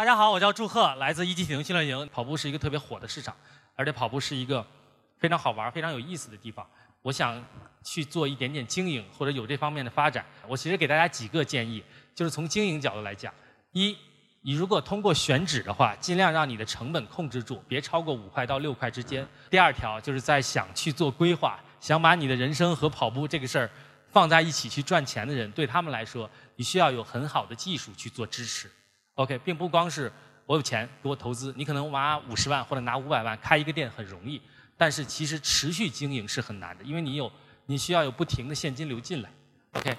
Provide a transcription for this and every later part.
大家好，我叫祝贺，来自一级体能训练营。跑步是一个特别火的市场，而且跑步是一个非常好玩、非常有意思的地方。我想去做一点点经营，或者有这方面的发展。我其实给大家几个建议，就是从经营角度来讲：一，你如果通过选址的话，尽量让你的成本控制住，别超过五块到六块之间。第二条就是在想去做规划，想把你的人生和跑步这个事儿放在一起去赚钱的人，对他们来说，你需要有很好的技术去做支持。OK，并不光是我有钱给我投资，你可能拿五十万或者拿五百万开一个店很容易，但是其实持续经营是很难的，因为你有你需要有不停的现金流进来。OK，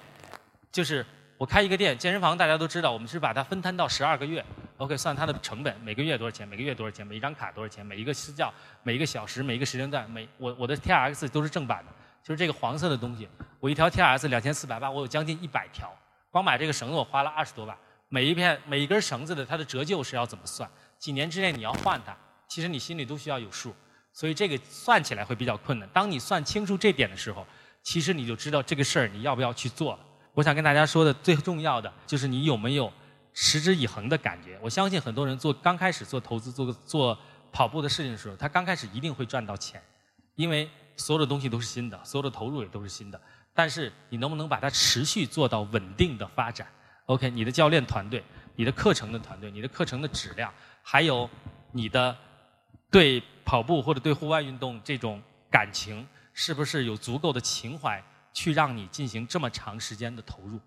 就是我开一个店，健身房大家都知道，我们是把它分摊到十二个月。OK，算它的成本，每个月多少钱，每个月多少钱，每一张卡多少钱，每一个私教，每一个小时，每一个时间段，每我我的 TRX 都是正版的，就是这个黄色的东西，我一条 TRX 两千四百八，我有将近一百条，光买这个绳子我花了二十多万。每一片每一根绳子的它的折旧是要怎么算？几年之内你要换它，其实你心里都需要有数，所以这个算起来会比较困难。当你算清楚这点的时候，其实你就知道这个事儿你要不要去做了。我想跟大家说的最重要的就是你有没有持之以恒的感觉。我相信很多人做刚开始做投资做做跑步的事情的时候，他刚开始一定会赚到钱，因为所有的东西都是新的，所有的投入也都是新的。但是你能不能把它持续做到稳定的发展？OK，你的教练团队、你的课程的团队、你的课程的质量，还有你的对跑步或者对户外运动这种感情，是不是有足够的情怀去让你进行这么长时间的投入？